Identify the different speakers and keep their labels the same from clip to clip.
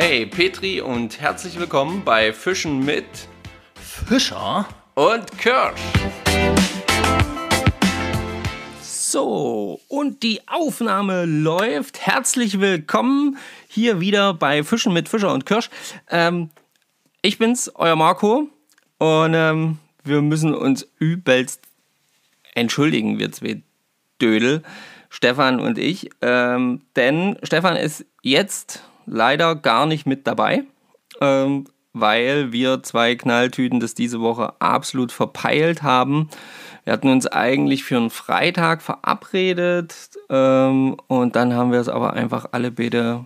Speaker 1: Hey Petri und herzlich willkommen bei Fischen mit
Speaker 2: Fischer
Speaker 1: und Kirsch.
Speaker 2: So, und die Aufnahme läuft. Herzlich willkommen hier wieder bei Fischen mit Fischer und Kirsch. Ähm, ich bin's, euer Marco. Und ähm, wir müssen uns übelst entschuldigen, wir zwei Dödel, Stefan und ich. Ähm, denn Stefan ist jetzt leider gar nicht mit dabei, ähm, weil wir zwei Knalltüten das diese Woche absolut verpeilt haben. Wir hatten uns eigentlich für einen Freitag verabredet ähm, und dann haben wir es aber einfach alle beide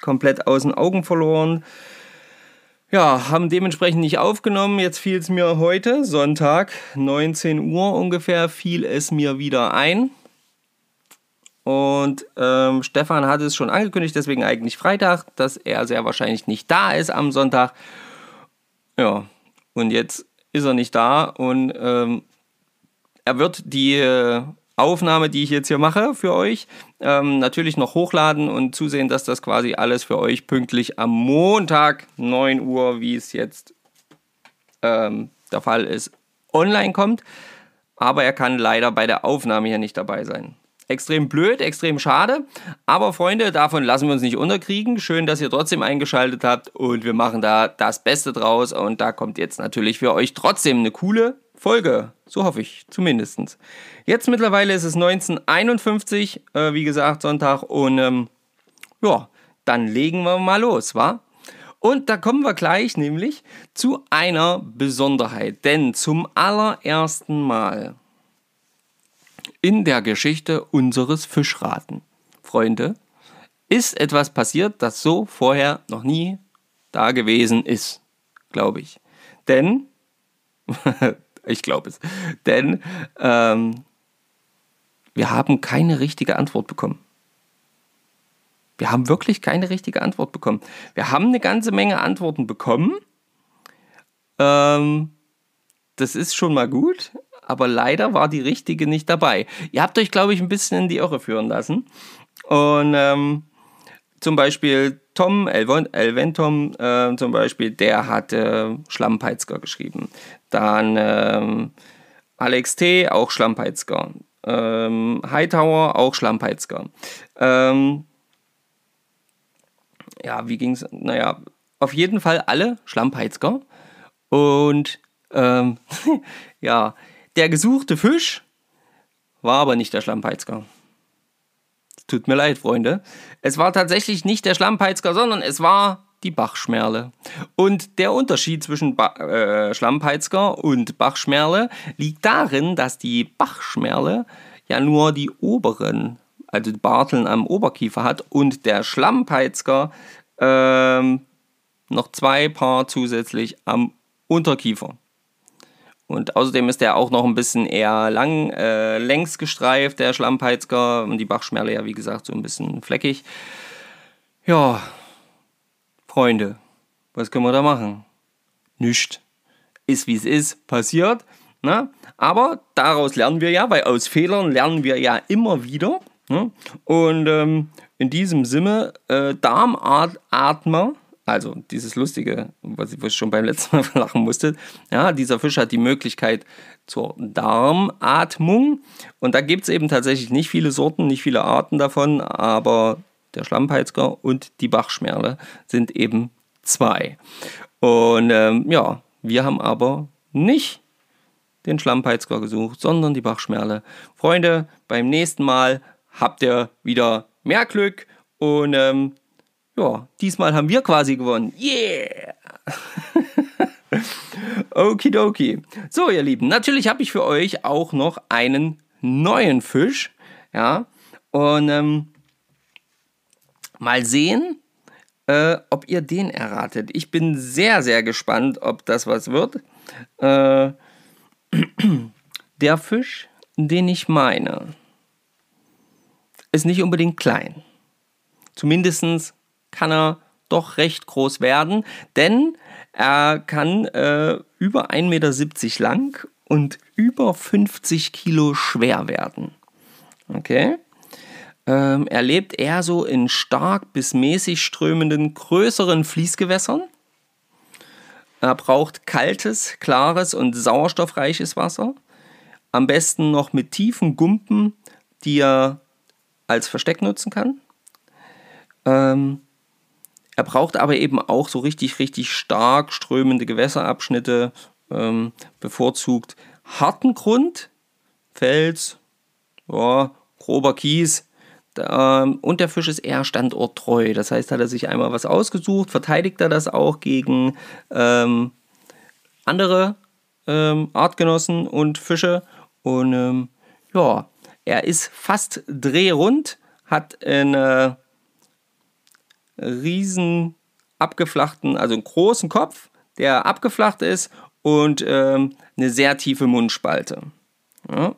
Speaker 2: komplett aus den Augen verloren. Ja, haben dementsprechend nicht aufgenommen. Jetzt fiel es mir heute, Sonntag, 19 Uhr ungefähr, fiel es mir wieder ein. Und ähm, Stefan hat es schon angekündigt, deswegen eigentlich Freitag, dass er sehr wahrscheinlich nicht da ist am Sonntag. Ja, und jetzt ist er nicht da und ähm, er wird die äh, Aufnahme, die ich jetzt hier mache für euch, ähm, natürlich noch hochladen und zusehen, dass das quasi alles für euch pünktlich am Montag 9 Uhr, wie es jetzt ähm, der Fall ist, online kommt. Aber er kann leider bei der Aufnahme hier nicht dabei sein. Extrem blöd, extrem schade. Aber Freunde, davon lassen wir uns nicht unterkriegen. Schön, dass ihr trotzdem eingeschaltet habt und wir machen da das Beste draus. Und da kommt jetzt natürlich für euch trotzdem eine coole Folge. So hoffe ich, zumindest. Jetzt mittlerweile ist es 1951, äh, wie gesagt, Sonntag. Und ähm, ja, dann legen wir mal los, wa? Und da kommen wir gleich nämlich zu einer Besonderheit. Denn zum allerersten Mal in der Geschichte unseres Fischraten. Freunde, ist etwas passiert, das so vorher noch nie da gewesen ist, glaube ich. Denn, ich glaube es, denn ähm, wir haben keine richtige Antwort bekommen. Wir haben wirklich keine richtige Antwort bekommen. Wir haben eine ganze Menge Antworten bekommen. Ähm, das ist schon mal gut, aber leider war die richtige nicht dabei. Ihr habt euch, glaube ich, ein bisschen in die Irre führen lassen. Und ähm, zum Beispiel Tom, Elventom äh, zum Beispiel, der hat äh, Schlammpeizger geschrieben. Dann ähm, Alex T., auch Schlammpeizger. Ähm, Hightower, auch Schlammpeizger. Ähm, ja, wie ging es? Naja, auf jeden Fall alle Schlammpeizger. Und ähm, ja, der gesuchte Fisch war aber nicht der Schlammpeizger. Tut mir leid, Freunde. Es war tatsächlich nicht der Schlammpeizger, sondern es war die Bachschmerle. Und der Unterschied zwischen ba äh, Schlammpeizger und Bachschmerle liegt darin, dass die Bachschmerle ja nur die oberen, also die Barteln am Oberkiefer hat und der Schlammpeizger ähm, noch zwei Paar zusätzlich am Unterkiefer. Und außerdem ist der auch noch ein bisschen eher lang, äh, längs gestreift, der Schlammpeizger. Und die Bachschmerle ja, wie gesagt, so ein bisschen fleckig. Ja, Freunde, was können wir da machen? Nicht. Ist wie es ist, passiert. Ne? Aber daraus lernen wir ja, weil aus Fehlern lernen wir ja immer wieder. Ne? Und ähm, in diesem Sinne, äh, Darmatmer also dieses Lustige, was ich schon beim letzten Mal lachen musste. Ja, dieser Fisch hat die Möglichkeit zur Darmatmung. Und da gibt es eben tatsächlich nicht viele Sorten, nicht viele Arten davon, aber der Schlammpeizger und die Bachschmerle sind eben zwei. Und ähm, ja, wir haben aber nicht den Schlammpeizger gesucht, sondern die Bachschmerle. Freunde, beim nächsten Mal habt ihr wieder mehr Glück und ähm, ja, diesmal haben wir quasi gewonnen. Yeah! Okidoki. So, ihr Lieben, natürlich habe ich für euch auch noch einen neuen Fisch. Ja, und ähm, mal sehen, äh, ob ihr den erratet. Ich bin sehr, sehr gespannt, ob das was wird. Äh, der Fisch, den ich meine, ist nicht unbedingt klein. Zumindest kann er doch recht groß werden, denn er kann äh, über 1,70 Meter lang und über 50 Kilo schwer werden. Okay. Ähm, er lebt eher so in stark bis mäßig strömenden größeren Fließgewässern. Er braucht kaltes, klares und sauerstoffreiches Wasser. Am besten noch mit tiefen Gumpen, die er als Versteck nutzen kann. Ähm, er braucht aber eben auch so richtig, richtig stark strömende Gewässerabschnitte, ähm, bevorzugt harten Grund, Fels, ja, grober Kies. Ähm, und der Fisch ist eher standorttreu. Das heißt, hat er sich einmal was ausgesucht, verteidigt er das auch gegen ähm, andere ähm, Artgenossen und Fische. Und ähm, ja, er ist fast drehrund, hat einen riesen abgeflachten, also einen großen Kopf, der abgeflacht ist und ähm, eine sehr tiefe Mundspalte. Ja.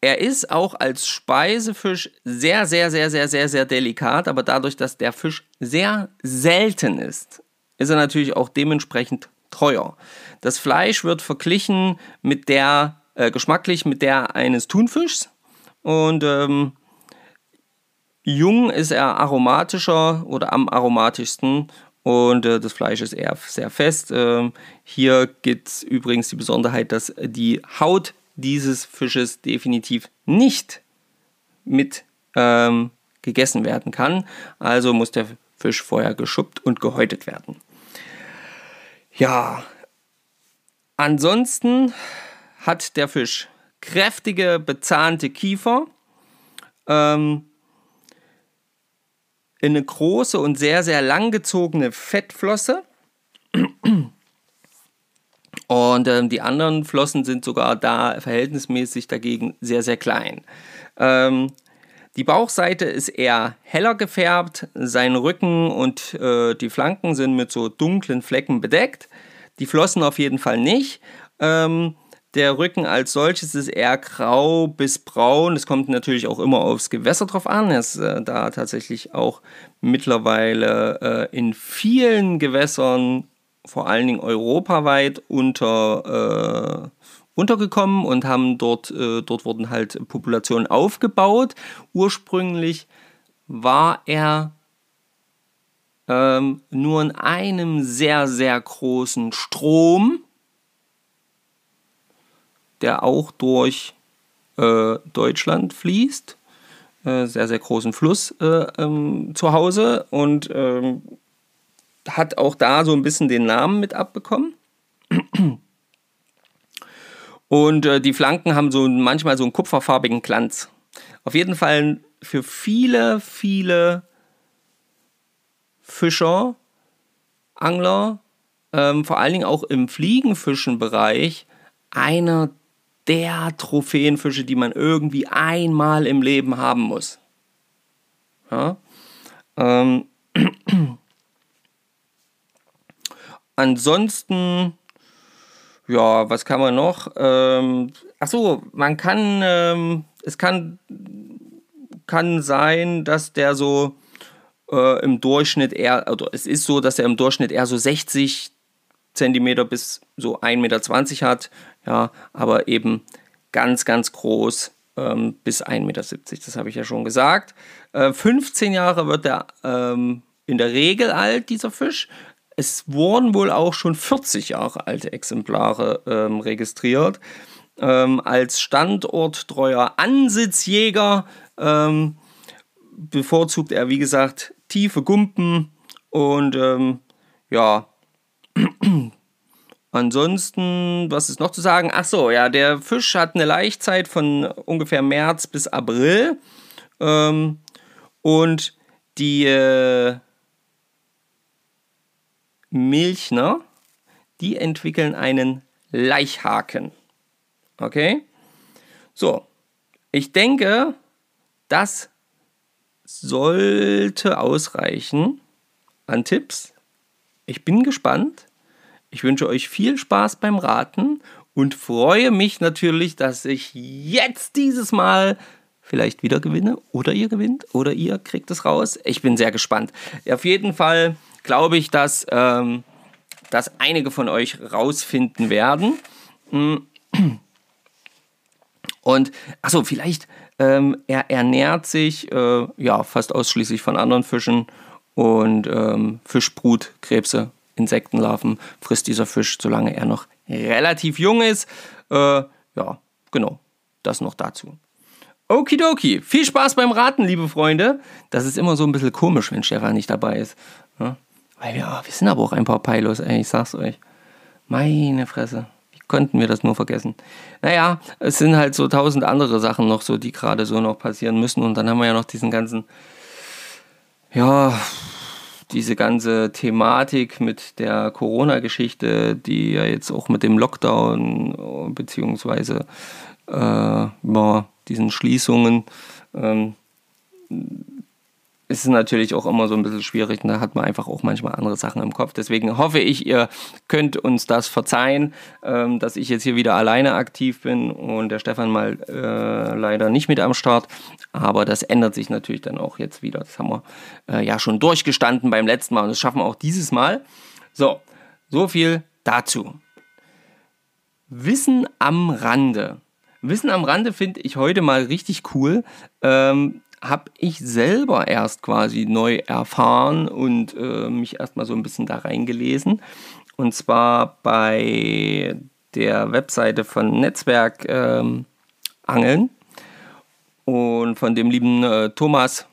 Speaker 2: Er ist auch als Speisefisch sehr, sehr, sehr, sehr, sehr, sehr delikat, aber dadurch, dass der Fisch sehr selten ist, ist er natürlich auch dementsprechend teuer. Das Fleisch wird verglichen mit der, äh, geschmacklich mit der eines Thunfischs und ähm, jung ist er aromatischer oder am aromatischsten und äh, das Fleisch ist eher sehr fest. Ähm, hier gibt es übrigens die Besonderheit, dass die Haut dieses Fisches definitiv nicht mit ähm, gegessen werden kann. Also muss der Fisch vorher geschuppt und gehäutet werden. Ja, ansonsten hat der Fisch kräftige, bezahnte Kiefer, ähm, eine große und sehr, sehr langgezogene Fettflosse und ähm, die anderen Flossen sind sogar da verhältnismäßig dagegen sehr, sehr klein. Ähm, die Bauchseite ist eher heller gefärbt, sein Rücken und äh, die Flanken sind mit so dunklen Flecken bedeckt. Die Flossen auf jeden Fall nicht. Ähm, der Rücken als solches ist eher grau bis braun. Es kommt natürlich auch immer aufs Gewässer drauf an. Er ist äh, da tatsächlich auch mittlerweile äh, in vielen Gewässern vor allen Dingen europaweit unter, äh, untergekommen und haben dort, äh, dort wurden halt Populationen aufgebaut. Ursprünglich war er ähm, nur in einem sehr, sehr großen Strom, der auch durch äh, Deutschland fließt. Äh, sehr, sehr großen Fluss äh, ähm, zu Hause und ähm, hat auch da so ein bisschen den Namen mit abbekommen. Und äh, die Flanken haben so manchmal so einen kupferfarbigen Glanz. Auf jeden Fall für viele, viele Fischer, Angler, ähm, vor allen Dingen auch im Fliegenfischenbereich, einer der Trophäenfische, die man irgendwie einmal im Leben haben muss. Ja? Ähm, Ansonsten, ja, was kann man noch? Ähm, ach so, man kann, ähm, es kann, kann sein, dass der so äh, im Durchschnitt eher, oder es ist so, dass er im Durchschnitt eher so 60 Zentimeter bis so 1,20 Meter hat, ja, aber eben ganz, ganz groß ähm, bis 1,70 Meter, das habe ich ja schon gesagt. Äh, 15 Jahre wird er ähm, in der Regel alt, dieser Fisch. Es wurden wohl auch schon 40 Jahre alte Exemplare ähm, registriert. Ähm, als standorttreuer Ansitzjäger ähm, bevorzugt er, wie gesagt, tiefe Gumpen und ähm, ja. Ansonsten, was ist noch zu sagen? Ach so, ja, der Fisch hat eine Laichzeit von ungefähr März bis April. Ähm, und die äh, Milchner, die entwickeln einen Laichhaken. Okay? So, ich denke, das sollte ausreichen an Tipps. Ich bin gespannt. Ich wünsche euch viel Spaß beim Raten und freue mich natürlich, dass ich jetzt dieses Mal vielleicht wieder gewinne oder ihr gewinnt oder ihr kriegt es raus. Ich bin sehr gespannt. Auf jeden Fall glaube ich, dass, ähm, dass einige von euch rausfinden werden. Und, achso, vielleicht, ähm, er ernährt sich äh, ja fast ausschließlich von anderen Fischen und ähm, Fischbrut, Krebse, Insektenlarven frisst dieser Fisch, solange er noch relativ jung ist. Äh, ja, genau, das noch dazu. Okidoki, viel Spaß beim Raten, liebe Freunde. Das ist immer so ein bisschen komisch, wenn Stefan nicht dabei ist. Ja? Weil wir, wir sind aber auch ein paar Peilos, ey, ich sag's euch. Meine Fresse konnten wir das nur vergessen. Naja, es sind halt so tausend andere Sachen noch so, die gerade so noch passieren müssen. Und dann haben wir ja noch diesen ganzen, ja, diese ganze Thematik mit der Corona-Geschichte, die ja jetzt auch mit dem Lockdown beziehungsweise äh, ja, diesen Schließungen ähm, ist natürlich auch immer so ein bisschen schwierig. da hat man einfach auch manchmal andere Sachen im Kopf. Deswegen hoffe ich, ihr könnt uns das verzeihen, ähm, dass ich jetzt hier wieder alleine aktiv bin und der Stefan mal äh, leider nicht mit am Start. Aber das ändert sich natürlich dann auch jetzt wieder. Das haben wir äh, ja schon durchgestanden beim letzten Mal und das schaffen wir auch dieses Mal. So, so viel dazu. Wissen am Rande. Wissen am Rande finde ich heute mal richtig cool. Ähm, habe ich selber erst quasi neu erfahren und äh, mich erstmal so ein bisschen da reingelesen. Und zwar bei der Webseite von Netzwerk ähm, Angeln und von dem lieben äh, Thomas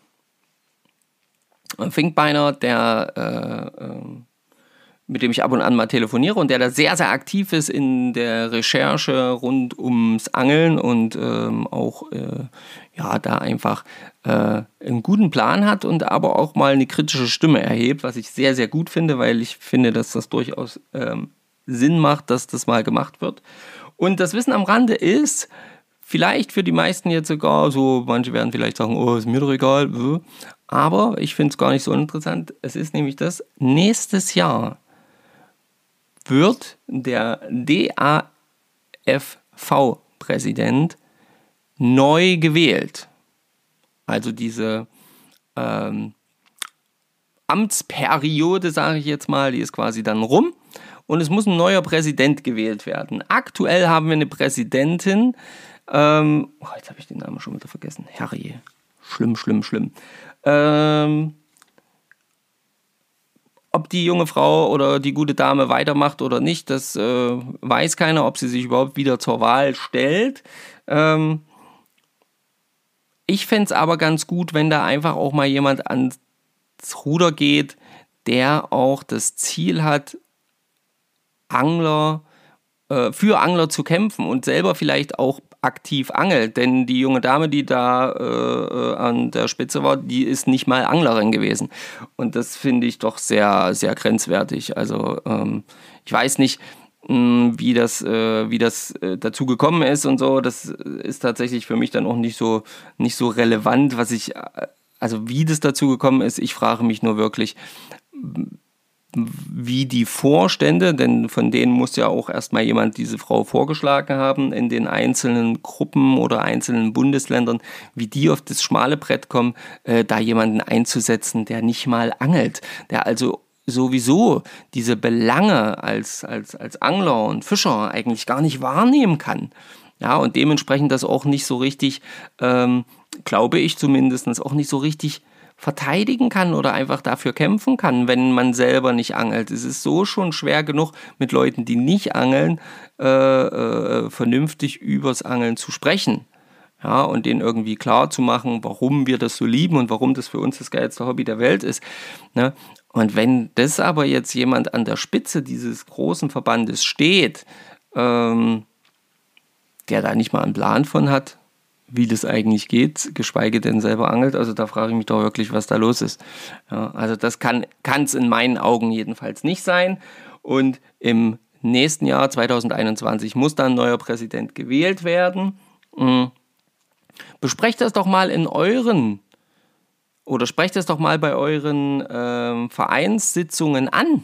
Speaker 2: Finkbeiner, der äh, ähm, mit dem ich ab und an mal telefoniere und der da sehr, sehr aktiv ist in der Recherche rund ums Angeln und ähm, auch äh, ja, da einfach äh, einen guten Plan hat und aber auch mal eine kritische Stimme erhebt, was ich sehr, sehr gut finde, weil ich finde, dass das durchaus ähm, Sinn macht, dass das mal gemacht wird. Und das Wissen am Rande ist, vielleicht für die meisten jetzt sogar so, manche werden vielleicht sagen, oh, ist mir doch egal, aber ich finde es gar nicht so interessant. Es ist nämlich das, nächstes Jahr wird der DAFV-Präsident neu gewählt. Also diese ähm, Amtsperiode, sage ich jetzt mal, die ist quasi dann rum und es muss ein neuer Präsident gewählt werden. Aktuell haben wir eine Präsidentin, ähm, oh, jetzt habe ich den Namen schon wieder vergessen, Harry, schlimm, schlimm, schlimm. Ähm, ob die junge Frau oder die gute Dame weitermacht oder nicht, das äh, weiß keiner, ob sie sich überhaupt wieder zur Wahl stellt. Ähm, ich fände es aber ganz gut, wenn da einfach auch mal jemand ans Ruder geht, der auch das Ziel hat, Angler, äh, für Angler zu kämpfen und selber vielleicht auch aktiv angelt. Denn die junge Dame, die da äh, äh, an der Spitze war, die ist nicht mal Anglerin gewesen. Und das finde ich doch sehr, sehr grenzwertig. Also ähm, ich weiß nicht, mh, hm, wie das, äh, wie das äh, dazu gekommen ist und so. Das ist tatsächlich für mich dann auch nicht so, nicht so relevant, was ich, äh, also wie das dazu gekommen ist. Ich frage mich nur wirklich, wie die Vorstände, denn von denen muss ja auch erstmal jemand diese Frau vorgeschlagen haben, in den einzelnen Gruppen oder einzelnen Bundesländern, wie die auf das schmale Brett kommen, äh, da jemanden einzusetzen, der nicht mal angelt, der also sowieso diese Belange als, als, als Angler und Fischer eigentlich gar nicht wahrnehmen kann. Ja, und dementsprechend das auch nicht so richtig, ähm, glaube ich zumindest, auch nicht so richtig verteidigen kann oder einfach dafür kämpfen kann, wenn man selber nicht angelt. Es ist so schon schwer genug, mit Leuten, die nicht angeln, äh, äh, vernünftig übers Angeln zu sprechen. Ja, und denen irgendwie klar zu machen, warum wir das so lieben und warum das für uns das geilste Hobby der Welt ist. Ne? Und wenn das aber jetzt jemand an der Spitze dieses großen Verbandes steht, ähm, der da nicht mal einen Plan von hat, wie das eigentlich geht, geschweige denn selber angelt. Also da frage ich mich doch wirklich, was da los ist. Ja, also das kann es in meinen Augen jedenfalls nicht sein. Und im nächsten Jahr, 2021, muss dann ein neuer Präsident gewählt werden. Mhm. Besprecht das doch mal in euren oder sprecht das doch mal bei euren ähm, Vereinssitzungen an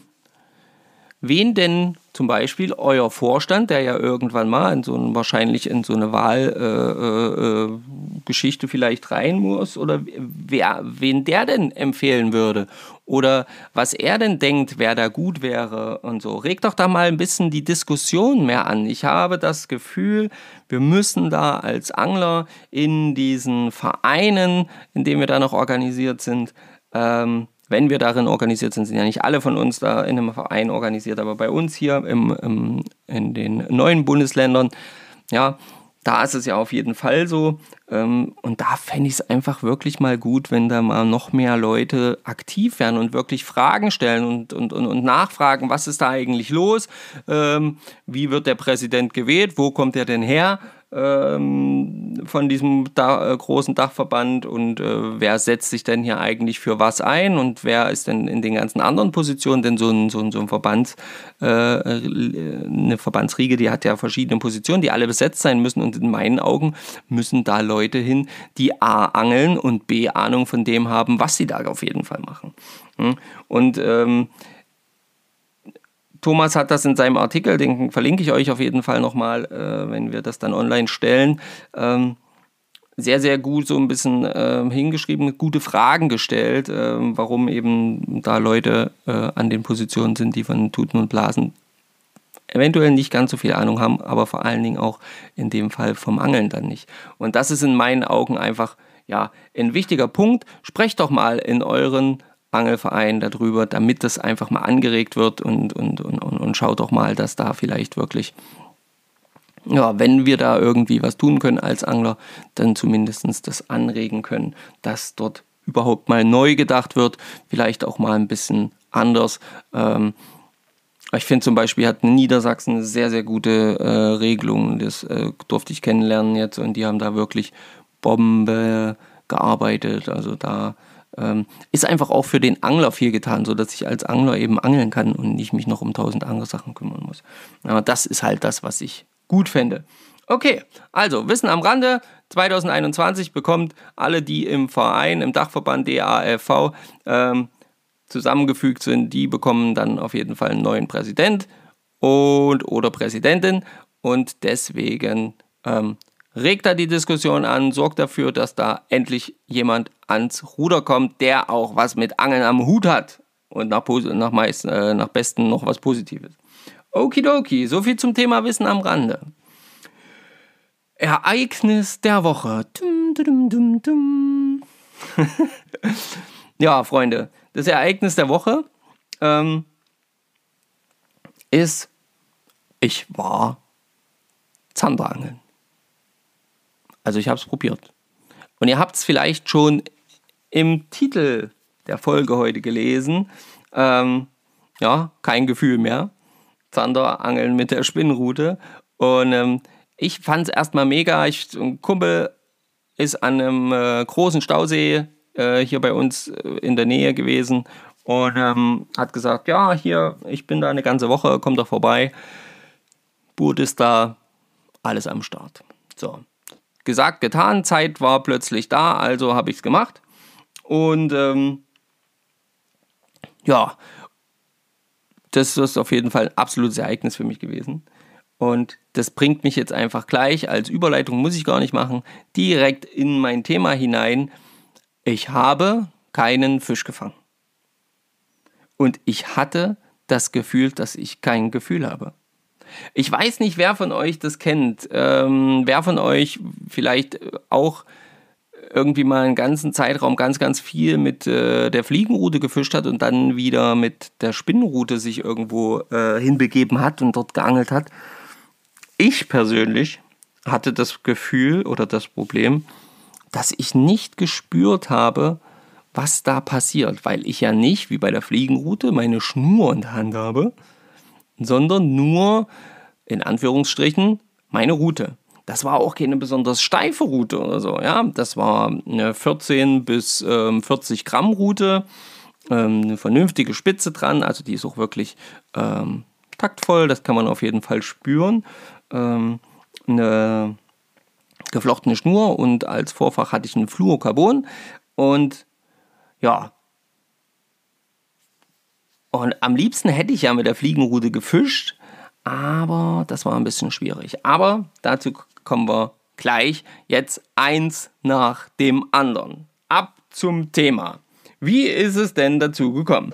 Speaker 2: wen denn zum Beispiel euer Vorstand, der ja irgendwann mal in so ein, wahrscheinlich in so eine Wahlgeschichte äh, äh, vielleicht rein muss, oder wer, wen der denn empfehlen würde. oder was er denn denkt, wer da gut wäre und so. Regt doch da mal ein bisschen die Diskussion mehr an. Ich habe das Gefühl, wir müssen da als Angler in diesen Vereinen, in denen wir da noch organisiert sind, ähm, wenn wir darin organisiert sind, sind ja nicht alle von uns da in einem Verein organisiert, aber bei uns hier im, im, in den neuen Bundesländern, ja, da ist es ja auf jeden Fall so. Ähm, und da fände ich es einfach wirklich mal gut, wenn da mal noch mehr Leute aktiv werden und wirklich Fragen stellen und, und, und, und nachfragen, was ist da eigentlich los? Ähm, wie wird der Präsident gewählt? Wo kommt er denn her? Ähm, von diesem da, äh, großen Dachverband und äh, wer setzt sich denn hier eigentlich für was ein und wer ist denn in den ganzen anderen Positionen, denn so ein, so ein, so ein Verbands, äh, eine Verbandsriege, die hat ja verschiedene Positionen, die alle besetzt sein müssen und in meinen Augen müssen da Leute hin, die A angeln und B Ahnung von dem haben, was sie da auf jeden Fall machen. Hm? Und ähm, Thomas hat das in seinem Artikel, den verlinke ich euch auf jeden Fall nochmal, äh, wenn wir das dann online stellen, ähm, sehr, sehr gut so ein bisschen äh, hingeschrieben, gute Fragen gestellt, äh, warum eben da Leute äh, an den Positionen sind, die von Tuten und Blasen eventuell nicht ganz so viel Ahnung haben, aber vor allen Dingen auch in dem Fall vom Angeln dann nicht. Und das ist in meinen Augen einfach ja ein wichtiger Punkt. Sprecht doch mal in euren Angelverein darüber, damit das einfach mal angeregt wird und, und, und, und schaut doch mal, dass da vielleicht wirklich, ja, wenn wir da irgendwie was tun können als Angler, dann zumindest das anregen können, dass dort überhaupt mal neu gedacht wird, vielleicht auch mal ein bisschen anders. Ähm, ich finde zum Beispiel hat Niedersachsen eine sehr, sehr gute äh, Regelung. Das äh, durfte ich kennenlernen jetzt und die haben da wirklich Bombe gearbeitet. Also da ist einfach auch für den Angler viel getan, sodass ich als Angler eben angeln kann und nicht mich noch um tausend andere Sachen kümmern muss. Aber das ist halt das, was ich gut fände. Okay, also Wissen am Rande. 2021 bekommt alle, die im Verein, im Dachverband DAFV ähm, zusammengefügt sind, die bekommen dann auf jeden Fall einen neuen Präsident und oder Präsidentin und deswegen ähm, regt da die Diskussion an, sorgt dafür, dass da endlich jemand ans Ruder kommt, der auch was mit Angeln am Hut hat und nach, nach, meist, äh, nach Besten noch was Positives. Okidoki, soviel zum Thema Wissen am Rande. Ereignis der Woche. Dum, dum, dum, dum. ja, Freunde, das Ereignis der Woche ähm, ist, ich war Zanderangeln. Also ich habe es probiert. Und ihr habt es vielleicht schon im Titel der Folge heute gelesen. Ähm, ja, kein Gefühl mehr. Zander angeln mit der Spinnrute. Und ähm, ich fand es erstmal mega. Ich, ein Kumpel ist an einem äh, großen Stausee äh, hier bei uns äh, in der Nähe gewesen und ähm, hat gesagt, ja, hier, ich bin da eine ganze Woche, komm doch vorbei. Boot ist da, alles am Start. So, gesagt, getan, Zeit war plötzlich da, also habe ich es gemacht. Und ähm, ja, das ist auf jeden Fall ein absolutes Ereignis für mich gewesen. Und das bringt mich jetzt einfach gleich, als Überleitung muss ich gar nicht machen, direkt in mein Thema hinein. Ich habe keinen Fisch gefangen. Und ich hatte das Gefühl, dass ich kein Gefühl habe. Ich weiß nicht, wer von euch das kennt. Ähm, wer von euch vielleicht auch irgendwie mal einen ganzen Zeitraum ganz, ganz viel mit äh, der Fliegenroute gefischt hat und dann wieder mit der Spinnenroute sich irgendwo äh, hinbegeben hat und dort geangelt hat. Ich persönlich hatte das Gefühl oder das Problem, dass ich nicht gespürt habe, was da passiert, weil ich ja nicht, wie bei der Fliegenroute, meine Schnur in der Hand habe, sondern nur in Anführungsstrichen meine Route. Das war auch keine besonders steife Route oder so. Ja, das war eine 14 bis ähm, 40 Gramm Route, ähm, eine vernünftige Spitze dran. Also die ist auch wirklich ähm, taktvoll. Das kann man auf jeden Fall spüren. Ähm, eine geflochtene Schnur und als Vorfach hatte ich einen Fluorocarbon und ja, und am liebsten hätte ich ja mit der Fliegenrute gefischt, aber das war ein bisschen schwierig. Aber dazu kommen wir gleich. Jetzt eins nach dem anderen. Ab zum Thema. Wie ist es denn dazu gekommen?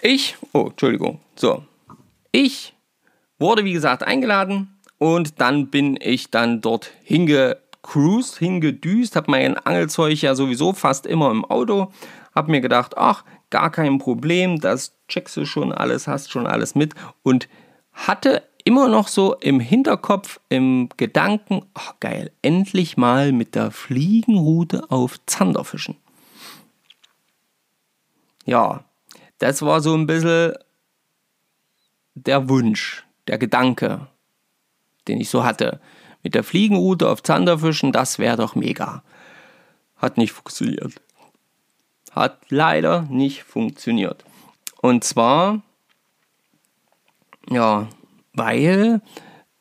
Speaker 2: Ich, oh, Entschuldigung, so. Ich wurde, wie gesagt, eingeladen und dann bin ich dann dort hingecruised, hingedüst, habe mein Angelzeug ja sowieso fast immer im Auto, habe mir gedacht, ach, gar kein Problem, das checkst du schon alles, hast schon alles mit und hatte immer noch so im Hinterkopf, im Gedanken, ach geil, endlich mal mit der Fliegenroute auf Zander fischen. Ja, das war so ein bisschen der Wunsch, der Gedanke, den ich so hatte. Mit der Fliegenroute auf Zanderfischen, das wäre doch mega. Hat nicht funktioniert. Hat leider nicht funktioniert. Und zwar, ja, weil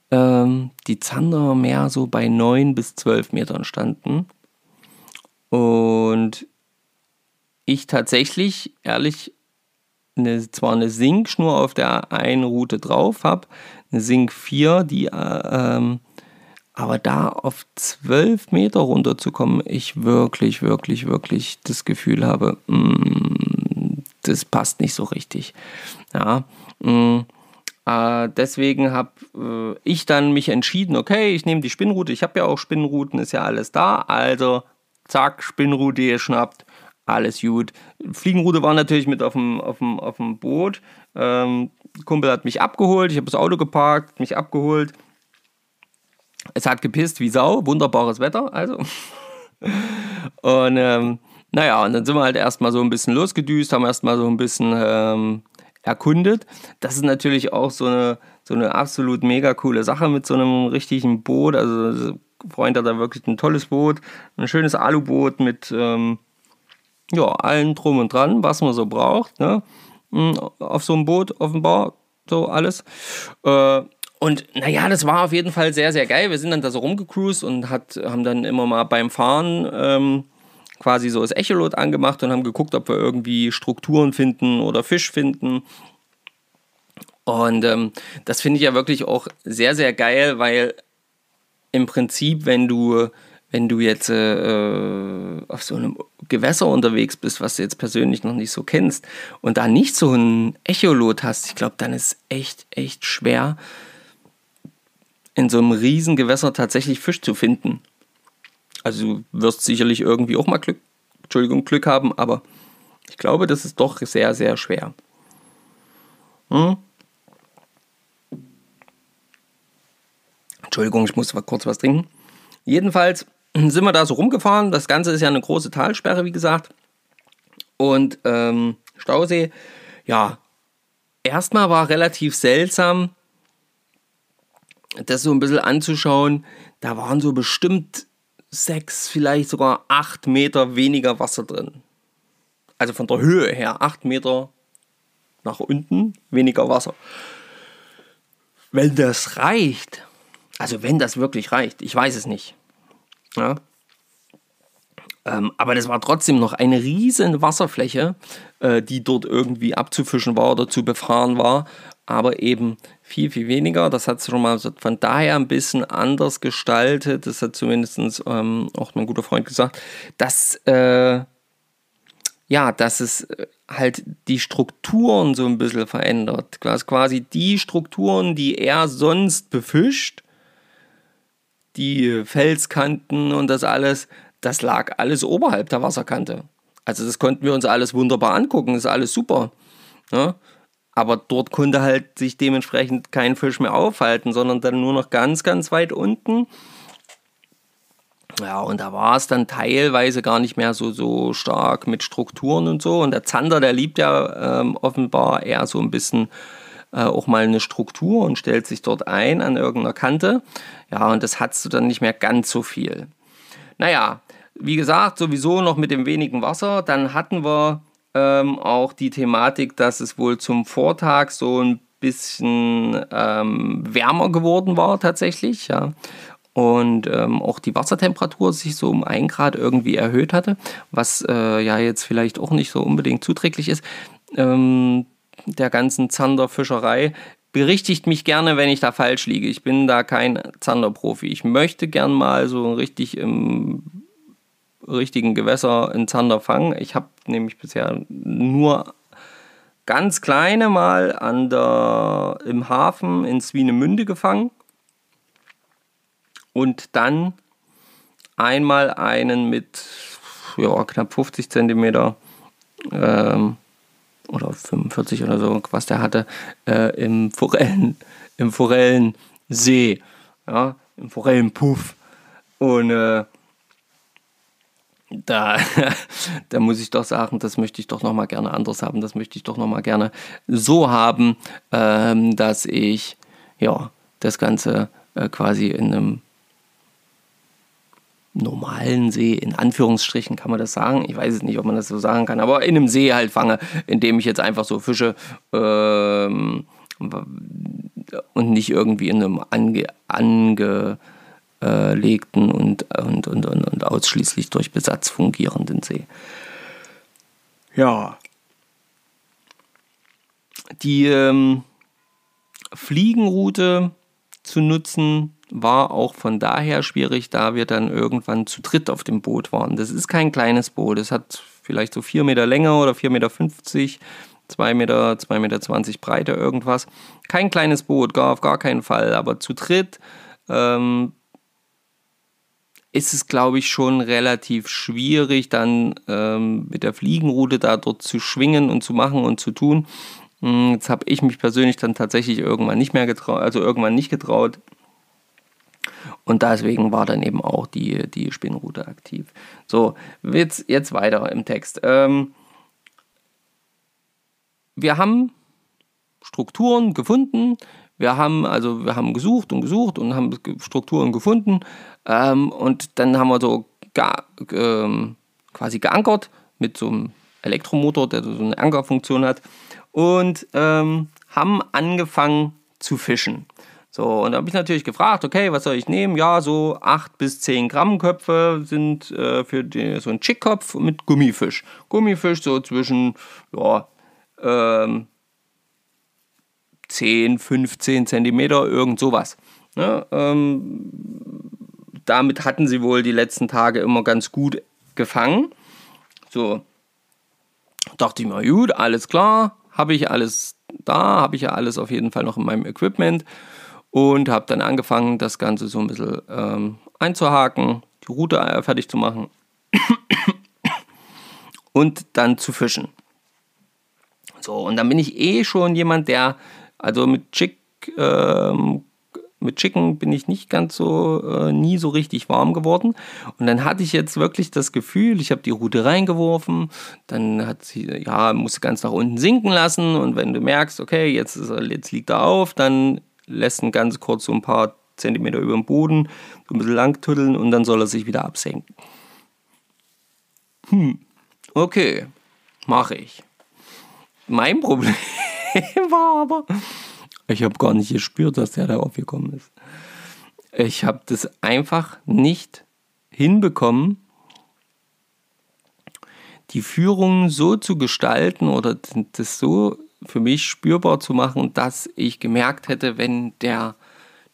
Speaker 2: ähm, die Zander mehr so bei 9 bis 12 Metern standen. Und ich tatsächlich, ehrlich, eine, zwar eine Sinkschnur auf der einen Route drauf habe, eine Sink 4, die, äh, ähm, aber da auf 12 Meter runterzukommen, ich wirklich, wirklich, wirklich das Gefühl habe, mm, das passt nicht so richtig. Ja, mm, äh, deswegen habe äh, ich dann mich entschieden, okay, ich nehme die Spinnroute, ich habe ja auch Spinnrouten, ist ja alles da, also zack, Spinnroute geschnappt, alles gut. Fliegenroute war natürlich mit auf dem, auf dem, auf dem Boot. Ähm, Kumpel hat mich abgeholt, ich habe das Auto geparkt, mich abgeholt. Es hat gepisst wie Sau, wunderbares Wetter, also. und ähm, naja, und dann sind wir halt erstmal so ein bisschen losgedüst, haben erstmal so ein bisschen ähm, erkundet. Das ist natürlich auch so eine, so eine absolut mega coole Sache mit so einem richtigen Boot. Also, Freund hat da wirklich ein tolles Boot, ein schönes Aluboot mit ähm, ja, allen drum und dran, was man so braucht. Ne? Hm, auf so einem Boot offenbar so alles. Äh, und naja, das war auf jeden Fall sehr, sehr geil. Wir sind dann da so rumgecruised und hat, haben dann immer mal beim Fahren ähm, quasi so das Echolot angemacht und haben geguckt, ob wir irgendwie Strukturen finden oder Fisch finden. Und ähm, das finde ich ja wirklich auch sehr, sehr geil, weil im Prinzip, wenn du wenn du jetzt äh, auf so einem Gewässer unterwegs bist, was du jetzt persönlich noch nicht so kennst und da nicht so ein Echolot hast, ich glaube, dann ist echt, echt schwer, in so einem riesen Gewässer tatsächlich Fisch zu finden. Also du wirst sicherlich irgendwie auch mal Glück, Entschuldigung, Glück haben, aber ich glaube, das ist doch sehr, sehr schwer. Hm? Entschuldigung, ich muss kurz was trinken. Jedenfalls sind wir da so rumgefahren. Das Ganze ist ja eine große Talsperre, wie gesagt. Und ähm, Stausee, ja, erstmal war relativ seltsam, das so ein bisschen anzuschauen. Da waren so bestimmt sechs, vielleicht sogar acht Meter weniger Wasser drin. Also von der Höhe her, acht Meter nach unten weniger Wasser. Wenn das reicht, also wenn das wirklich reicht, ich weiß es nicht. Ja. Ähm, aber das war trotzdem noch eine riesen Wasserfläche, äh, die dort irgendwie abzufischen war oder zu befahren war, aber eben viel, viel weniger. Das hat es schon mal von daher ein bisschen anders gestaltet. Das hat zumindest ähm, auch mein guter Freund gesagt, dass, äh, ja, dass es äh, halt die Strukturen so ein bisschen verändert. Quasi die Strukturen, die er sonst befischt, die Felskanten und das alles, das lag alles oberhalb der Wasserkante. Also das konnten wir uns alles wunderbar angucken, das ist alles super. Ja? Aber dort konnte halt sich dementsprechend kein Fisch mehr aufhalten, sondern dann nur noch ganz, ganz weit unten. Ja, und da war es dann teilweise gar nicht mehr so, so stark mit Strukturen und so. Und der Zander, der liebt ja ähm, offenbar eher so ein bisschen äh, auch mal eine Struktur und stellt sich dort ein an irgendeiner Kante. Ja, und das hast du dann nicht mehr ganz so viel. Naja, wie gesagt, sowieso noch mit dem wenigen Wasser. Dann hatten wir ähm, auch die Thematik, dass es wohl zum Vortag so ein bisschen ähm, wärmer geworden war tatsächlich. Ja. Und ähm, auch die Wassertemperatur sich so um ein Grad irgendwie erhöht hatte, was äh, ja jetzt vielleicht auch nicht so unbedingt zuträglich ist. Ähm, der ganzen Zanderfischerei. Berichtigt mich gerne, wenn ich da falsch liege. Ich bin da kein Zanderprofi. Ich möchte gern mal so richtig im richtigen Gewässer in Zander fangen. Ich habe nämlich bisher nur ganz kleine mal an der, im Hafen in Swinemünde gefangen und dann einmal einen mit ja, knapp 50 Zentimeter ähm, oder 45 oder so, was der hatte, äh, im, Forellen, im Forellensee, ja, im Forellenpuff. Und äh, da, da muss ich doch sagen, das möchte ich doch noch mal gerne anders haben. Das möchte ich doch noch mal gerne so haben, ähm, dass ich ja das Ganze äh, quasi in einem normalen See, in Anführungsstrichen kann man das sagen. Ich weiß es nicht, ob man das so sagen kann, aber in einem See halt fange, in dem ich jetzt einfach so Fische ähm, und nicht irgendwie in einem ange, angelegten und, und, und, und, und ausschließlich durch Besatz fungierenden See. Ja. Die ähm, Fliegenroute zu nutzen war auch von daher schwierig, da wir dann irgendwann zu dritt auf dem Boot waren. Das ist kein kleines Boot, es hat vielleicht so 4 Meter Länge oder 4,50 Meter, 2 Meter, 2,20 Meter Breite irgendwas. Kein kleines Boot, gar auf gar keinen Fall, aber zu dritt ähm, ist es, glaube ich, schon relativ schwierig, dann ähm, mit der Fliegenroute da dort zu schwingen und zu machen und zu tun. Hm, jetzt habe ich mich persönlich dann tatsächlich irgendwann nicht mehr getraut, also irgendwann nicht getraut, und deswegen war dann eben auch die, die Spinnroute aktiv. So, jetzt, jetzt weiter im Text. Ähm, wir haben Strukturen gefunden. Wir haben also wir haben gesucht und gesucht und haben Strukturen gefunden ähm, und dann haben wir so ga, ähm, quasi geankert mit so einem Elektromotor, der so eine Ankerfunktion hat und ähm, haben angefangen zu fischen. So, und da habe ich natürlich gefragt, okay, was soll ich nehmen? Ja, so 8 bis 10 Gramm Köpfe sind äh, für die, so ein Chickkopf mit Gummifisch. Gummifisch so zwischen, ja, ähm, 10, 15 Zentimeter, irgend sowas. Ne? Ähm, damit hatten sie wohl die letzten Tage immer ganz gut gefangen. So, dachte ich mir, gut, alles klar, habe ich alles da, habe ich ja alles auf jeden Fall noch in meinem Equipment und habe dann angefangen, das Ganze so ein bisschen ähm, einzuhaken, die Route äh, fertig zu machen und dann zu fischen. So, und dann bin ich eh schon jemand, der, also mit Chick, ähm, mit Chicken bin ich nicht ganz so, äh, nie so richtig warm geworden. Und dann hatte ich jetzt wirklich das Gefühl, ich habe die Route reingeworfen, dann hat sie, ja, musste ganz nach unten sinken lassen. Und wenn du merkst, okay, jetzt, ist, jetzt liegt er auf, dann lässt ihn ganz kurz so ein paar Zentimeter über dem Boden, so ein bisschen lang tüddeln und dann soll er sich wieder absenken. Hm, okay, mache ich. Mein Problem war aber, ich habe gar nicht gespürt, dass der da aufgekommen ist. Ich habe das einfach nicht hinbekommen, die Führung so zu gestalten oder das so für mich spürbar zu machen, dass ich gemerkt hätte, wenn der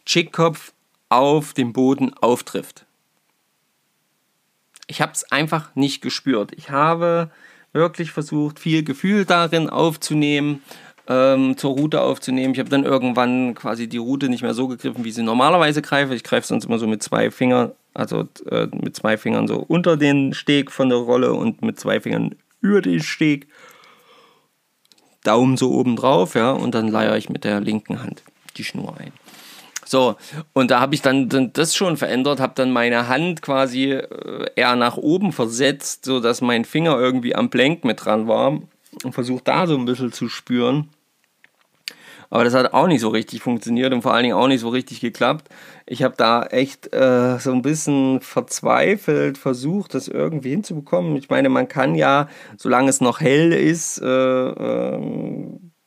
Speaker 2: Chickkopf auf dem Boden auftrifft. Ich habe es einfach nicht gespürt. Ich habe wirklich versucht, viel Gefühl darin aufzunehmen, ähm, zur Route aufzunehmen. Ich habe dann irgendwann quasi die Route nicht mehr so gegriffen, wie sie normalerweise greife. Ich greife sonst immer so mit zwei Fingern, also äh, mit zwei Fingern so unter den Steg von der Rolle und mit zwei Fingern über den Steg. Daumen so oben drauf, ja, und dann leiere ich mit der linken Hand die Schnur ein. So, und da habe ich dann, das schon verändert, habe dann meine Hand quasi äh, eher nach oben versetzt, sodass mein Finger irgendwie am Blenk mit dran war und versucht da so ein bisschen zu spüren. Aber das hat auch nicht so richtig funktioniert und vor allen Dingen auch nicht so richtig geklappt. Ich habe da echt äh, so ein bisschen verzweifelt versucht, das irgendwie hinzubekommen. Ich meine, man kann ja, solange es noch hell ist, äh, äh,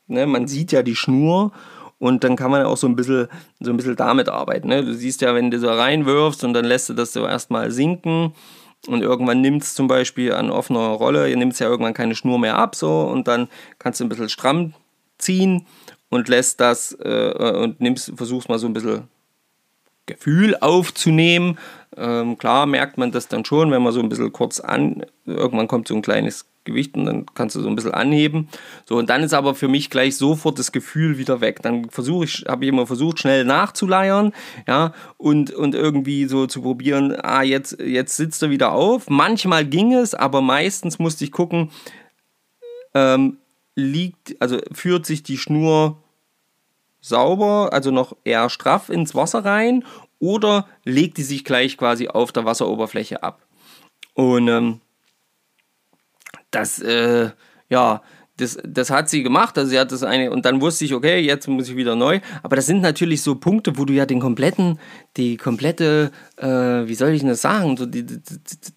Speaker 2: ne, man sieht ja die Schnur und dann kann man auch so ein bisschen, so ein bisschen damit arbeiten. Ne? Du siehst ja, wenn du so reinwirfst und dann lässt du das so erstmal sinken und irgendwann nimmt es zum Beispiel an offener Rolle, ihr nimmt es ja irgendwann keine Schnur mehr ab so und dann kannst du ein bisschen stramm ziehen und lässt das äh, und nimmst, versuchst mal so ein bisschen Gefühl aufzunehmen. Ähm, klar merkt man das dann schon, wenn man so ein bisschen kurz an, irgendwann kommt so ein kleines Gewicht und dann kannst du so ein bisschen anheben. So, und dann ist aber für mich gleich sofort das Gefühl wieder weg. Dann versuche ich, habe ich immer versucht, schnell nachzuleiern, ja, und, und irgendwie so zu probieren, ah, jetzt, jetzt sitzt er wieder auf. Manchmal ging es, aber meistens musste ich gucken, ähm, liegt, also führt sich die Schnur sauber, also noch eher straff ins Wasser rein oder legt die sich gleich quasi auf der Wasseroberfläche ab. Und ähm, das, äh, ja, das, das hat sie gemacht. Also sie hat das eine und dann wusste ich, okay, jetzt muss ich wieder neu. Aber das sind natürlich so Punkte, wo du ja den kompletten, die komplette, äh, wie soll ich das sagen, so die, die,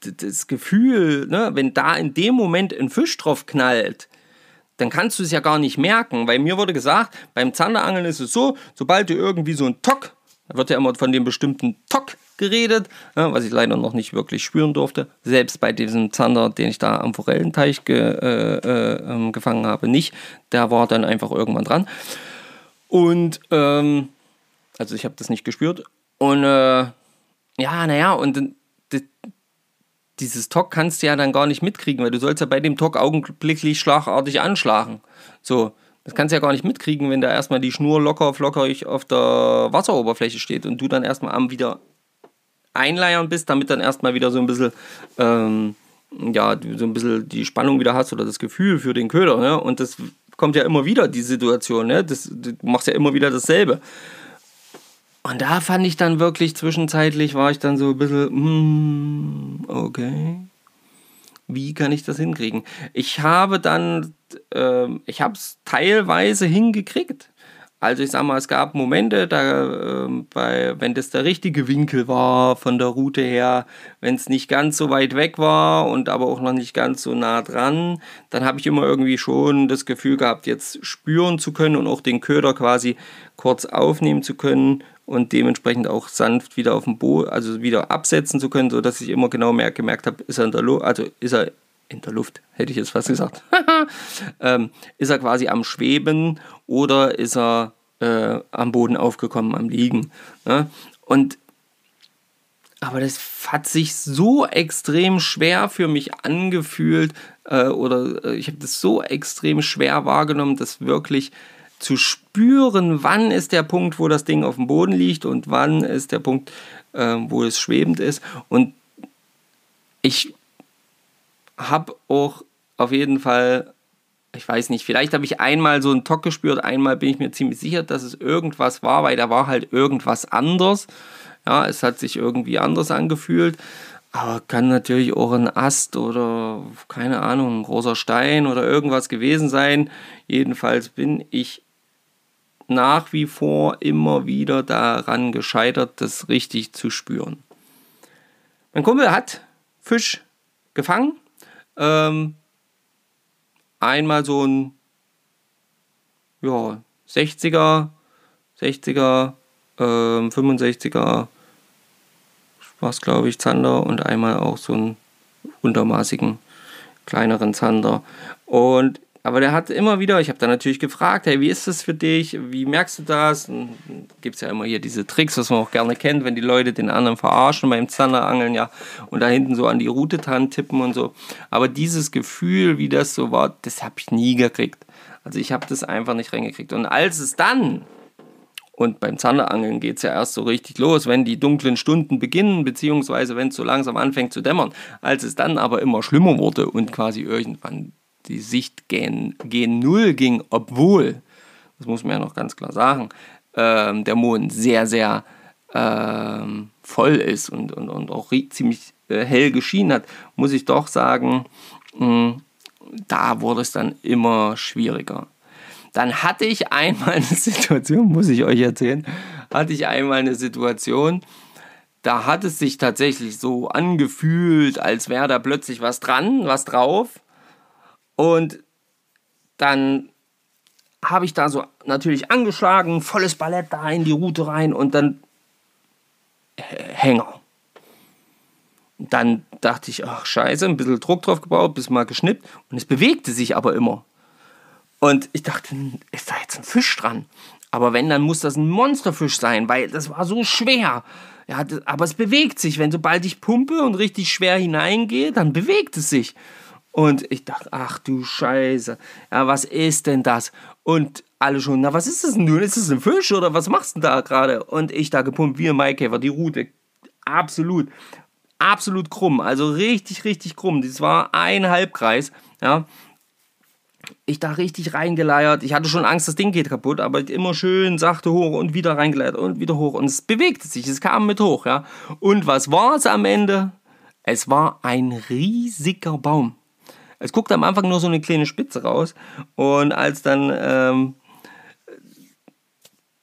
Speaker 2: die, das Gefühl, ne, wenn da in dem Moment ein Fisch drauf knallt, dann kannst du es ja gar nicht merken, weil mir wurde gesagt, beim Zanderangeln ist es so, sobald du irgendwie so ein Tock, da wird ja immer von dem bestimmten Tock geredet, ja, was ich leider noch nicht wirklich spüren durfte, selbst bei diesem Zander, den ich da am Forellenteich ge, äh, äh, ähm, gefangen habe, nicht, der war dann einfach irgendwann dran. Und, ähm, also ich habe das nicht gespürt. Und, äh, ja, naja, und dieses Tock kannst du ja dann gar nicht mitkriegen, weil du sollst ja bei dem Tock augenblicklich schlagartig anschlagen. So, das kannst du ja gar nicht mitkriegen, wenn da erstmal die Schnur locker flockerig auf der Wasseroberfläche steht und du dann erstmal am wieder einleiern bist, damit dann erstmal wieder so ein bisschen, ähm, ja, so ein bisschen die Spannung wieder hast oder das Gefühl für den Köder. Ne? Und das kommt ja immer wieder, die Situation. Ne? Das, du machst ja immer wieder dasselbe. Und da fand ich dann wirklich zwischenzeitlich, war ich dann so ein bisschen, mm, okay, wie kann ich das hinkriegen? Ich habe dann, äh, ich habe es teilweise hingekriegt. Also ich sag mal, es gab Momente, da, äh, bei, wenn das der richtige Winkel war von der Route her, wenn es nicht ganz so weit weg war und aber auch noch nicht ganz so nah dran, dann habe ich immer irgendwie schon das Gefühl gehabt, jetzt spüren zu können und auch den Köder quasi kurz aufnehmen zu können und dementsprechend auch sanft wieder auf dem Boot, also wieder absetzen zu können, sodass ich immer genau mehr gemerkt habe, ist er in der Luft, also ist er in der Luft, hätte ich jetzt fast gesagt. ähm, ist er quasi am Schweben oder ist er äh, am Boden aufgekommen, am Liegen. Ne? Und aber das hat sich so extrem schwer für mich angefühlt äh, oder äh, ich habe das so extrem schwer wahrgenommen, dass wirklich zu spüren, wann ist der Punkt, wo das Ding auf dem Boden liegt und wann ist der Punkt, äh, wo es schwebend ist. Und ich habe auch auf jeden Fall, ich weiß nicht, vielleicht habe ich einmal so einen Tock gespürt, einmal bin ich mir ziemlich sicher, dass es irgendwas war, weil da war halt irgendwas anders. Ja, es hat sich irgendwie anders angefühlt. Aber kann natürlich auch ein Ast oder keine Ahnung, ein großer Stein oder irgendwas gewesen sein. Jedenfalls bin ich nach wie vor immer wieder daran gescheitert, das richtig zu spüren. Mein Kumpel hat Fisch gefangen ähm, einmal so ein ja, 60er, 60er, ähm, 65er war es glaube ich Zander und einmal auch so einen untermaßigen kleineren Zander. Und aber der hat immer wieder, ich habe dann natürlich gefragt, hey, wie ist das für dich? Wie merkst du das? Gibt es ja immer hier diese Tricks, was man auch gerne kennt, wenn die Leute den anderen verarschen beim Zanderangeln, ja, und da hinten so an die Route dran tippen und so. Aber dieses Gefühl, wie das so war, das habe ich nie gekriegt. Also ich habe das einfach nicht reingekriegt. Und als es dann und beim Zanderangeln geht es ja erst so richtig los, wenn die dunklen Stunden beginnen, beziehungsweise wenn es so langsam anfängt zu dämmern. Als es dann aber immer schlimmer wurde und quasi irgendwann die Sicht gen, gen Null ging, obwohl, das muss man ja noch ganz klar sagen, ähm, der Mond sehr, sehr ähm, voll ist und, und, und auch ziemlich äh, hell geschienen hat, muss ich doch sagen, mh, hm, da wurde es dann immer schwieriger. Dann hatte ich einmal eine Situation, muss ich euch erzählen, hatte ich einmal eine Situation, da hat es sich tatsächlich so angefühlt, als wäre da plötzlich was dran, was drauf. Und dann habe ich da so natürlich angeschlagen, volles Ballett da in die Route rein und dann äh, Hänger. Dann dachte ich, ach scheiße, ein bisschen Druck drauf gebaut, bis mal geschnippt und es bewegte sich aber immer. Und ich dachte, ist da jetzt ein Fisch dran? Aber wenn, dann muss das ein Monsterfisch sein, weil das war so schwer. Ja, aber es bewegt sich. Wenn sobald ich pumpe und richtig schwer hineingehe, dann bewegt es sich. Und ich dachte, ach du Scheiße, ja, was ist denn das? Und alle schon, na, was ist das denn nun? Ist das ein Fisch oder was machst du denn da gerade? Und ich da gepumpt wie ein Maikäfer, die Route. Absolut, absolut krumm. Also richtig, richtig krumm. Das war ein Halbkreis, ja ich da richtig reingeleiert. Ich hatte schon Angst, das Ding geht kaputt, aber immer schön sachte hoch und wieder reingeleiert und wieder hoch. Und es bewegte sich, es kam mit hoch, ja. Und was war es am Ende? Es war ein riesiger Baum. Es guckte am Anfang nur so eine kleine Spitze raus. Und als dann ähm,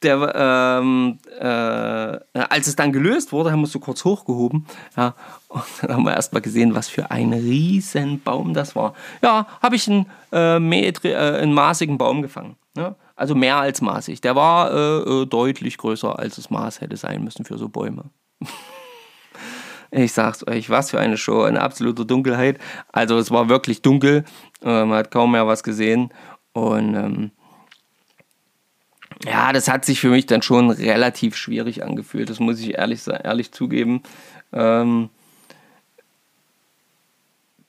Speaker 2: der, ähm, äh, als es dann gelöst wurde, haben wir es so kurz hochgehoben. Ja, und dann haben wir erstmal gesehen, was für ein riesen Baum das war. Ja, habe ich einen, äh, Metri, äh, einen maßigen Baum gefangen. Ja? Also mehr als maßig. Der war äh, äh deutlich größer, als das Maß hätte sein müssen für so Bäume. ich sag's euch, was für eine Show, eine absolute Dunkelheit. Also es war wirklich dunkel, äh, man hat kaum mehr was gesehen. Und ähm, ja, das hat sich für mich dann schon relativ schwierig angefühlt. Das muss ich ehrlich, ehrlich zugeben. Ähm,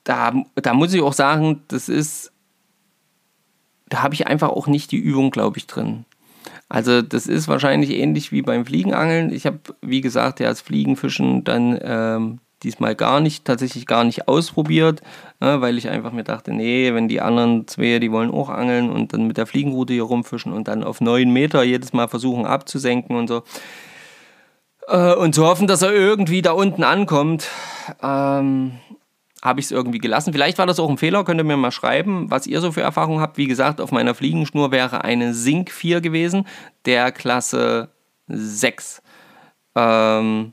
Speaker 2: da, da muss ich auch sagen, das ist, da habe ich einfach auch nicht die Übung, glaube ich, drin. Also das ist wahrscheinlich ähnlich wie beim Fliegenangeln. Ich habe, wie gesagt, ja, das Fliegenfischen dann ähm, diesmal gar nicht, tatsächlich gar nicht ausprobiert, ne, weil ich einfach mir dachte, nee, wenn die anderen zwei, die wollen auch angeln und dann mit der Fliegenroute hier rumfischen und dann auf neun Meter jedes Mal versuchen abzusenken und so. Äh, und zu hoffen, dass er irgendwie da unten ankommt, ähm, habe ich es irgendwie gelassen. Vielleicht war das auch ein Fehler, könnt ihr mir mal schreiben, was ihr so für Erfahrungen habt. Wie gesagt, auf meiner Fliegenschnur wäre eine Sink 4 gewesen, der Klasse 6. Ähm,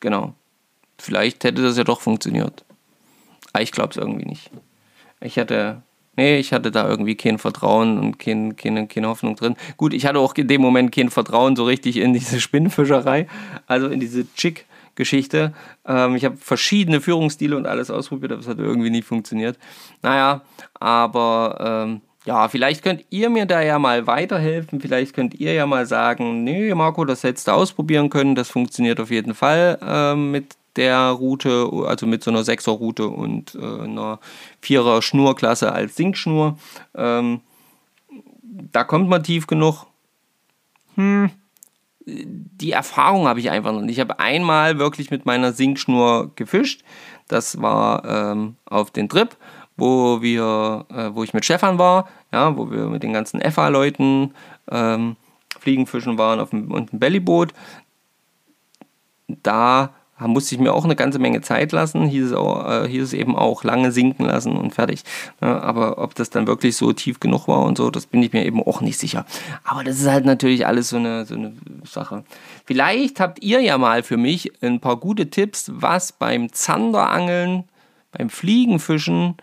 Speaker 2: Genau. Vielleicht hätte das ja doch funktioniert. Aber ich glaube es irgendwie nicht. Ich hatte, nee, ich hatte da irgendwie kein Vertrauen und kein, keine, keine Hoffnung drin. Gut, ich hatte auch in dem Moment kein Vertrauen so richtig in diese Spinnenfischerei, also in diese Chick-Geschichte. Ähm, ich habe verschiedene Führungsstile und alles ausprobiert, aber es hat irgendwie nicht funktioniert. Naja, aber ähm, ja, vielleicht könnt ihr mir da ja mal weiterhelfen. Vielleicht könnt ihr ja mal sagen, nee, Marco, das hättest du ausprobieren können. Das funktioniert auf jeden Fall äh, mit der Route, also mit so einer 6er Route und äh, einer 4er Schnurklasse als Sinkschnur. Ähm, da kommt man tief genug. Hm, die Erfahrung habe ich einfach noch nicht. Ich habe einmal wirklich mit meiner Sinkschnur gefischt. Das war ähm, auf den Trip wo wir, äh, wo ich mit Stefan war, ja, wo wir mit den ganzen FA-Leuten ähm, Fliegenfischen waren auf dem, und dem Bellyboot. Da musste ich mir auch eine ganze Menge Zeit lassen, hieß es, auch, äh, hieß es eben auch lange sinken lassen und fertig. Ja, aber ob das dann wirklich so tief genug war und so, das bin ich mir eben auch nicht sicher. Aber das ist halt natürlich alles so eine, so eine Sache. Vielleicht habt ihr ja mal für mich ein paar gute Tipps, was beim Zanderangeln, beim Fliegenfischen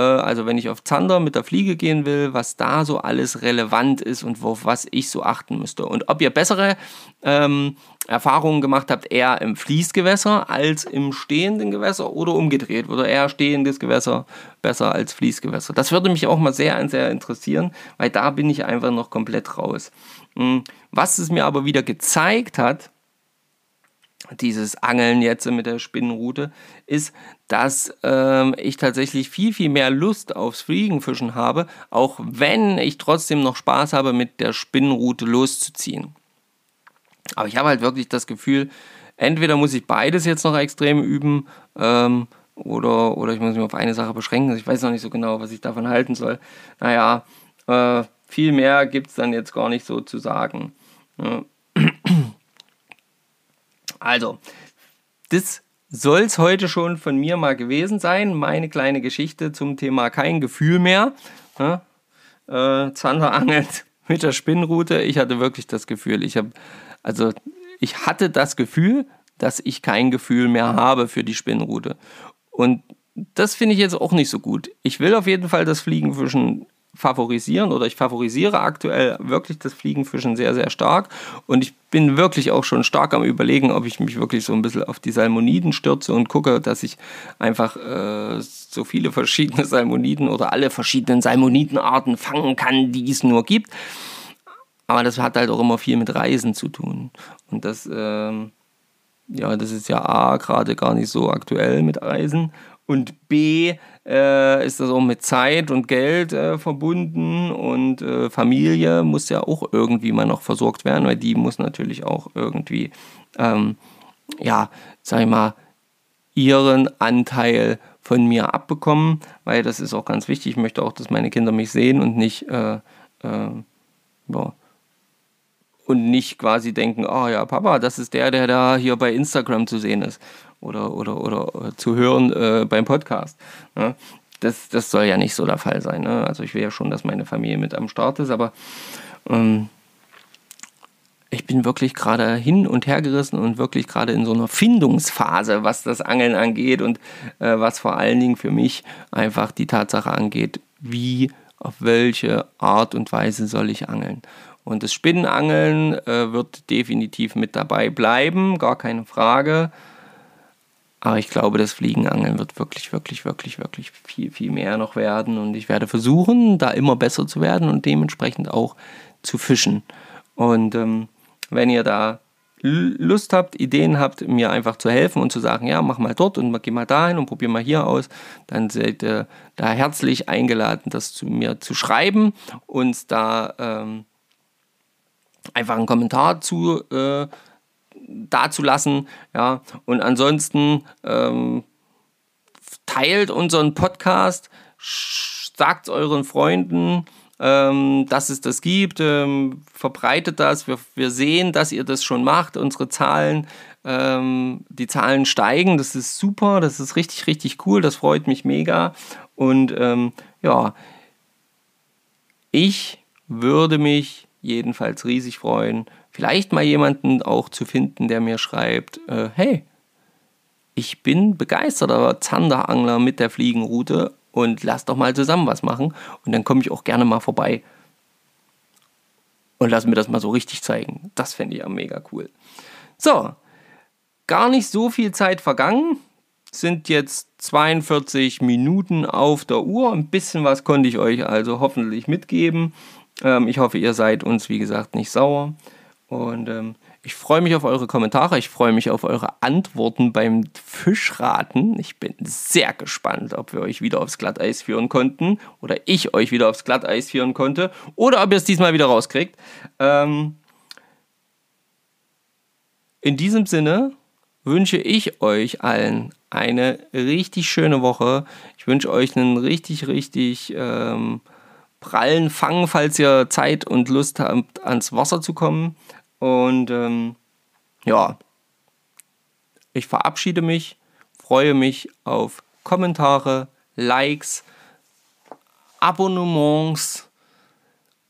Speaker 2: also wenn ich auf Zander mit der Fliege gehen will, was da so alles relevant ist und auf was ich so achten müsste. Und ob ihr bessere ähm, Erfahrungen gemacht habt, eher im Fließgewässer als im stehenden Gewässer oder umgedreht. Oder eher stehendes Gewässer besser als Fließgewässer. Das würde mich auch mal sehr, sehr interessieren, weil da bin ich einfach noch komplett raus. Hm, was es mir aber wieder gezeigt hat, dieses Angeln jetzt mit der Spinnenrute, ist, dass ähm, ich tatsächlich viel, viel mehr Lust aufs Fliegenfischen habe, auch wenn ich trotzdem noch Spaß habe, mit der Spinnenrute loszuziehen. Aber ich habe halt wirklich das Gefühl, entweder muss ich beides jetzt noch extrem üben, ähm, oder, oder ich muss mich auf eine Sache beschränken. Ich weiß noch nicht so genau, was ich davon halten soll. Naja, äh, viel mehr gibt es dann jetzt gar nicht so zu sagen. Also, das soll es heute schon von mir mal gewesen sein. Meine kleine Geschichte zum Thema kein Gefühl mehr. Ja, äh, Zander angelt mit der Spinnrute. Ich hatte wirklich das Gefühl, ich habe, also ich hatte das Gefühl, dass ich kein Gefühl mehr habe für die Spinnrute. Und das finde ich jetzt auch nicht so gut. Ich will auf jeden Fall das Fliegenfischen favorisieren oder ich favorisiere aktuell wirklich das Fliegenfischen sehr, sehr stark. Und ich bin wirklich auch schon stark am Überlegen, ob ich mich wirklich so ein bisschen auf die Salmoniden stürze und gucke, dass ich einfach äh, so viele verschiedene Salmoniden oder alle verschiedenen Salmonidenarten fangen kann, die es nur gibt. Aber das hat halt auch immer viel mit Reisen zu tun. Und das, ähm, ja, das ist ja A, gerade gar nicht so aktuell mit Reisen. Und B, äh, ist das auch mit Zeit und Geld äh, verbunden und äh, Familie muss ja auch irgendwie mal noch versorgt werden, weil die muss natürlich auch irgendwie, ähm, ja, sag ich mal, ihren Anteil von mir abbekommen, weil das ist auch ganz wichtig. Ich möchte auch, dass meine Kinder mich sehen und nicht, äh, äh, ja, und nicht quasi denken, oh ja, Papa, das ist der, der da hier bei Instagram zu sehen ist oder, oder, oder äh, zu hören äh, beim Podcast. Ne? Das, das soll ja nicht so der Fall sein. Ne? Also ich will ja schon, dass meine Familie mit am Start ist, aber ähm, ich bin wirklich gerade hin und her gerissen und wirklich gerade in so einer Findungsphase, was das Angeln angeht und äh, was vor allen Dingen für mich einfach die Tatsache angeht, wie, auf welche Art und Weise soll ich angeln. Und das Spinnenangeln äh, wird definitiv mit dabei bleiben, gar keine Frage. Aber ich glaube, das Fliegenangeln wird wirklich, wirklich, wirklich, wirklich viel, viel mehr noch werden. Und ich werde versuchen, da immer besser zu werden und dementsprechend auch zu fischen. Und ähm, wenn ihr da Lust habt, Ideen habt, mir einfach zu helfen und zu sagen, ja, mach mal dort und geh mal dahin und probier mal hier aus, dann seid ihr da herzlich eingeladen, das zu mir zu schreiben, uns da ähm, einfach einen Kommentar zu äh, dazulassen. Ja, und ansonsten ähm, teilt unseren Podcast, sagt euren Freunden, ähm, dass es das gibt, ähm, verbreitet das. Wir, wir sehen, dass ihr das schon macht. Unsere Zahlen, ähm, die Zahlen steigen. Das ist super, das ist richtig, richtig cool. Das freut mich mega. Und ähm, ja, ich würde mich jedenfalls riesig freuen, vielleicht mal jemanden auch zu finden, der mir schreibt, äh, hey, ich bin begeisterter Zanderangler mit der Fliegenroute und lass doch mal zusammen was machen und dann komme ich auch gerne mal vorbei und lass mir das mal so richtig zeigen. Das fände ich ja mega cool. So, gar nicht so viel Zeit vergangen. Sind jetzt 42 Minuten auf der Uhr. Ein bisschen was konnte ich euch also hoffentlich mitgeben. Ähm, ich hoffe, ihr seid uns, wie gesagt, nicht sauer. Und ähm, ich freue mich auf eure Kommentare, ich freue mich auf eure Antworten beim Fischraten. Ich bin sehr gespannt, ob wir euch wieder aufs Glatteis führen konnten oder ich euch wieder aufs Glatteis führen konnte oder ob ihr es diesmal wieder rauskriegt. Ähm, in diesem Sinne wünsche ich euch allen eine richtig schöne Woche. Ich wünsche euch einen richtig, richtig ähm, prallen Fang, falls ihr Zeit und Lust habt, ans Wasser zu kommen. Und ähm, ja, ich verabschiede mich, freue mich auf Kommentare, Likes, Abonnements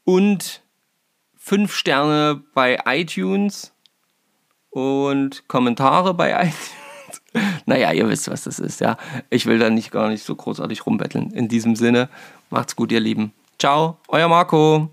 Speaker 2: und 5 Sterne bei iTunes und Kommentare bei iTunes. naja, ihr wisst, was das ist, ja. Ich will da nicht gar nicht so großartig rumbetteln. In diesem Sinne, macht's gut, ihr Lieben. Ciao, euer Marco.